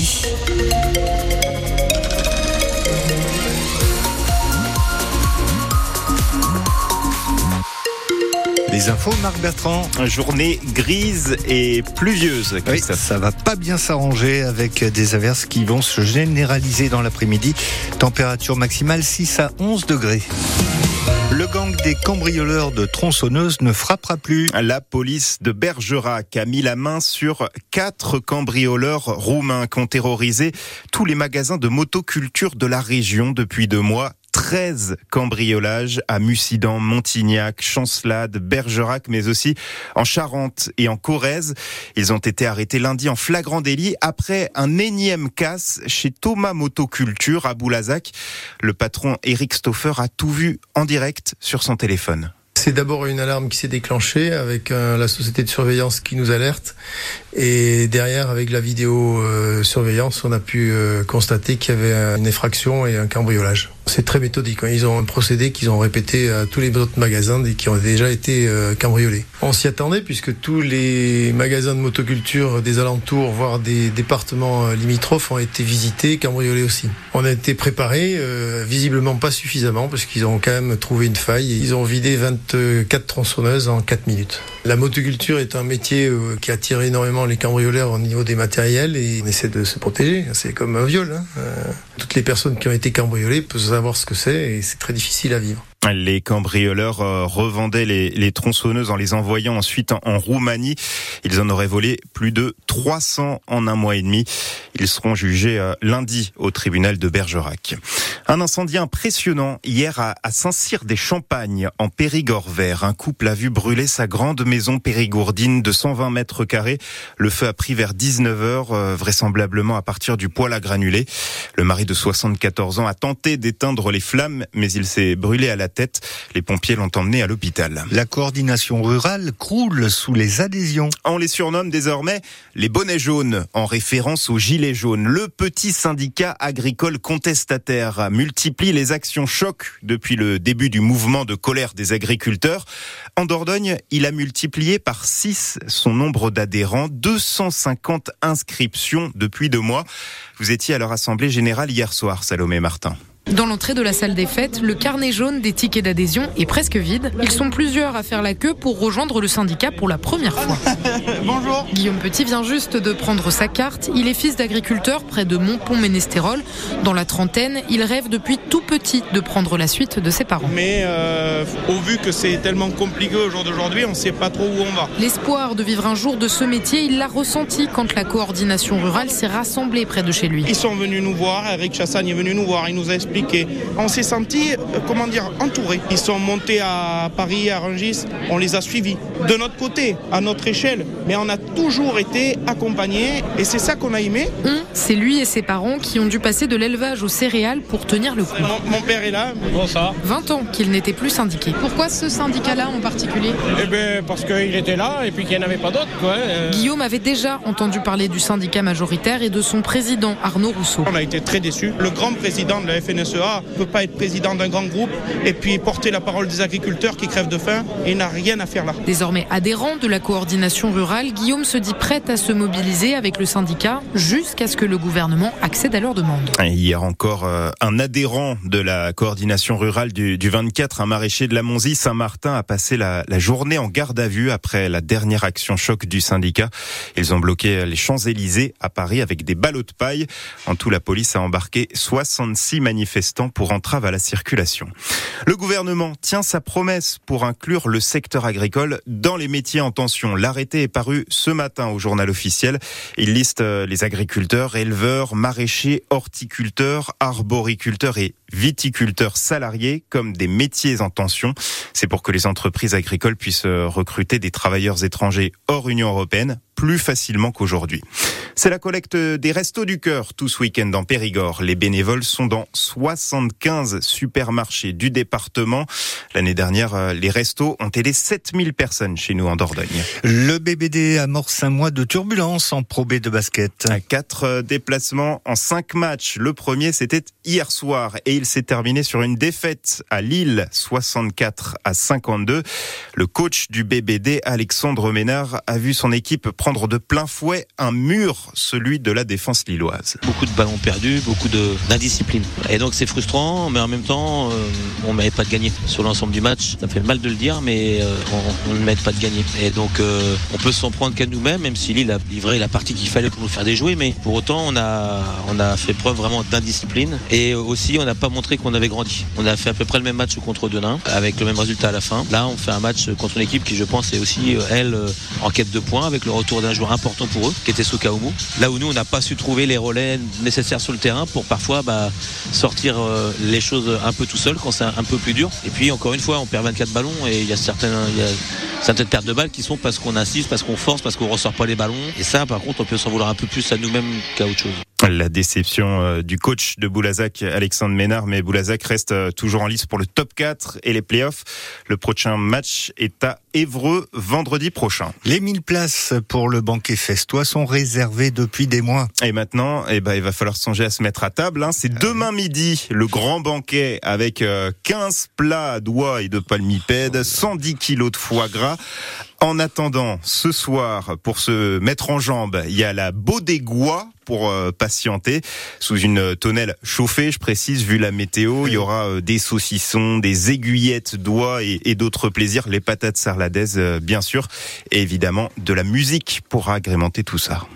midi. Les infos, Marc Bertrand. Journée grise et pluvieuse. Oui, ça va pas bien s'arranger avec des averses qui vont se généraliser dans l'après-midi. Température maximale 6 à 11 degrés. Gang des cambrioleurs de tronçonneuses ne frappera plus. La police de Bergerac a mis la main sur quatre cambrioleurs roumains qui ont terrorisé tous les magasins de motoculture de la région depuis deux mois. 13 cambriolages à Mussidan, Montignac, Chancelade, Bergerac, mais aussi en Charente et en Corrèze. Ils ont été arrêtés lundi en flagrant délit après un énième casse chez Thomas Motoculture à Boulazac. Le patron Eric Stoffer a tout vu en direct sur son téléphone. C'est d'abord une alarme qui s'est déclenchée avec euh, la société de surveillance qui nous alerte et derrière avec la vidéo euh, surveillance on a pu euh, constater qu'il y avait une effraction et un cambriolage. C'est très méthodique. Hein. Ils ont un procédé qu'ils ont répété à tous les autres magasins qui ont déjà été euh, cambriolés. On s'y attendait puisque tous les magasins de motoculture des alentours, voire des départements euh, limitrophes, ont été visités, cambriolés aussi. On a été préparés, euh, visiblement pas suffisamment, parce qu'ils ont quand même trouvé une faille. Ils ont vidé 24 tronçonneuses en 4 minutes. La motoculture est un métier qui attire énormément les cambrioleurs au niveau des matériels et on essaie de se protéger. C'est comme un viol. Hein. toutes les personnes qui ont été cambriolées peuvent savoir ce que c'est et c'est très difficile à vivre. Les cambrioleurs euh, revendaient les, tronçonneuses en les envoyant ensuite en, Roumanie. Ils en auraient volé plus de 300 en un mois et demi. Ils seront jugés euh, lundi au tribunal de Bergerac. Un incendie impressionnant hier à, Saint-Cyr-des-Champagnes, en Périgord vert. Un couple a vu brûler sa grande maison périgourdine de 120 mètres carrés. Le feu a pris vers 19h, euh, vraisemblablement à partir du poêle à granulés. Le mari de 74 ans a tenté d'éteindre les flammes, mais il s'est brûlé à la tête. Les pompiers l'ont emmené à l'hôpital. La coordination rurale croule sous les adhésions. On les surnomme désormais les bonnets jaunes, en référence aux gilets jaunes. Le petit syndicat agricole contestataire multiplie les actions choc depuis le début du mouvement de colère des agriculteurs. En Dordogne, il a multiplié par 6 son nombre d'adhérents, 250 inscriptions depuis deux mois. Vous étiez à leur assemblée générale hier soir, Salomé Martin. Dans l'entrée de la salle des fêtes, le carnet jaune des tickets d'adhésion est presque vide. Ils sont plusieurs à faire la queue pour rejoindre le syndicat pour la première fois. Bonjour. Guillaume Petit vient juste de prendre sa carte. Il est fils d'agriculteur près de Montpont-Ménestérol. Dans la trentaine, il rêve depuis tout petit de prendre la suite de ses parents. Mais euh, au vu que c'est tellement compliqué au jour d'aujourd'hui, on ne sait pas trop où on va. L'espoir de vivre un jour de ce métier, il l'a ressenti quand la coordination rurale s'est rassemblée près de chez lui. Ils sont venus nous voir, Eric Chassagne est venu nous voir, il nous a expliqué on s'est senti, euh, comment dire, entourés. Ils sont montés à Paris, à Rungis, on les a suivis. De notre côté, à notre échelle, mais on a toujours été accompagnés et c'est ça qu'on a aimé. c'est lui et ses parents qui ont dû passer de l'élevage aux céréales pour tenir le coup. Mon, père est là. Bon, ça. 20 ans qu'il n'était plus syndiqué. Pourquoi ce syndicat-là en particulier? Eh bien, parce qu'il était là et puis qu'il n'y en avait pas d'autres. Euh. Guillaume avait déjà entendu parler du syndicat majoritaire et de son président, Arnaud Rousseau. On a été très déçus. Le grand président de la FNSE FNSEA ne peut pas être président d'un grand groupe et puis porter la parole des agriculteurs qui crèvent de faim et n'a rien à faire là. Désormais adhérent de la coordination rurale, Guillaume se dit prêt à se mobiliser avec le syndicat jusqu'à ce que le gouvernement accède à leur demande. hier encore, euh, un adhérent de la coordination rurale du, 24, un maraîcher de la Monzie, Saint-Martin, a passé la, la journée en garde à vue après la dernière action choc du syndicat. Ils ont bloqué les Champs-Élysées à Paris avec des ballots de paille. En tout, la police a embarqué 66 manifestants pour entrave à la circulation. Le gouvernement tient sa promesse pour inclure le secteur agricole dans les métiers en tension. L'arrêté est paru ce matin au journal officiel. Il liste euh, les agriculteurs, éleveurs, maraîchers, horticulteurs, arboriculteurs et viticulteurs salariés comme des métiers en tension. C'est pour que les entreprises agricoles puissent euh, recruter des travailleurs étrangers hors Union européenne plus facilement qu'aujourd'hui. C'est la collecte des restos du cœur tout ce week-end dans Périgord. Les bénévoles sont dans 75 supermarchés du département. L'année dernière, euh, les restos ont aidé 7000 personnes chez nous en Dordogne. Le BBD amorce un mois de turbulence en Pro de basket. Quatre euh, déplacements en cinq matchs. Le premier, c'était hier soir et il s'est terminé sur une défaite à Lille, 64 à 52. Le coach du BBD, Alexandre Ménard, a vu son équipe prendre de plein fouet un mur, celui de la défense lilloise. Beaucoup de ballons perdus, beaucoup d'indiscipline. Et donc c'est frustrant, mais en même temps, euh, on ne mérite pas de gagner sur l'ensemble du match. Ça fait mal de le dire, mais euh, on, ne mérite pas de gagner. Et donc euh, on peut s'en prendre qu'à nous-mêmes, même si Lille a livré la partie qu'il fallait pour nous faire déjouer, mais pour autant on a, on a fait preuve vraiment d'indiscipline. Et aussi on n'a pas montré qu'on avait grandi. On a fait à peu près le même match contre Denain, avec le même résultat à la fin. Là on fait un match contre une équipe qui je pense est aussi, elle, en quête de points, avec le retour d'un joueur important pour eux, qui était Là où nous on n'a pas su trouver les relais nécessaires sur le terrain pour parfois bah, sortir euh, les choses un peu tout seul quand c'est un peu plus dur. Et puis encore une fois, on perd 24 ballons et il y a certaines, y a certaines pertes de balles qui sont parce qu'on insiste, parce qu'on force, parce qu'on ressort pas les ballons. Et ça, par contre, on peut s'en vouloir un peu plus à nous-mêmes qu'à autre chose. La déception euh, du coach de Boulazac, Alexandre Ménard, mais Boulazac reste euh, toujours en lice pour le top 4 et les playoffs. Le prochain match est à Évreux vendredi prochain. Les 1000 places pour le banquet festois sont réservées depuis des mois. Et maintenant, eh ben, il va falloir songer à se mettre à table. Hein. C'est demain midi, le grand banquet avec 15 euh, plats d'oie et de palmipèdes, 110 kilos de foie gras. En attendant, ce soir, pour se mettre en jambe, il y a la Baudégois pour euh, patienter sous une tonnelle chauffée, je précise, vu la météo. Il y aura euh, des saucissons, des aiguillettes d'oie et, et d'autres plaisirs, les patates sarladaises, bien sûr, et évidemment de la musique pour agrémenter tout ça.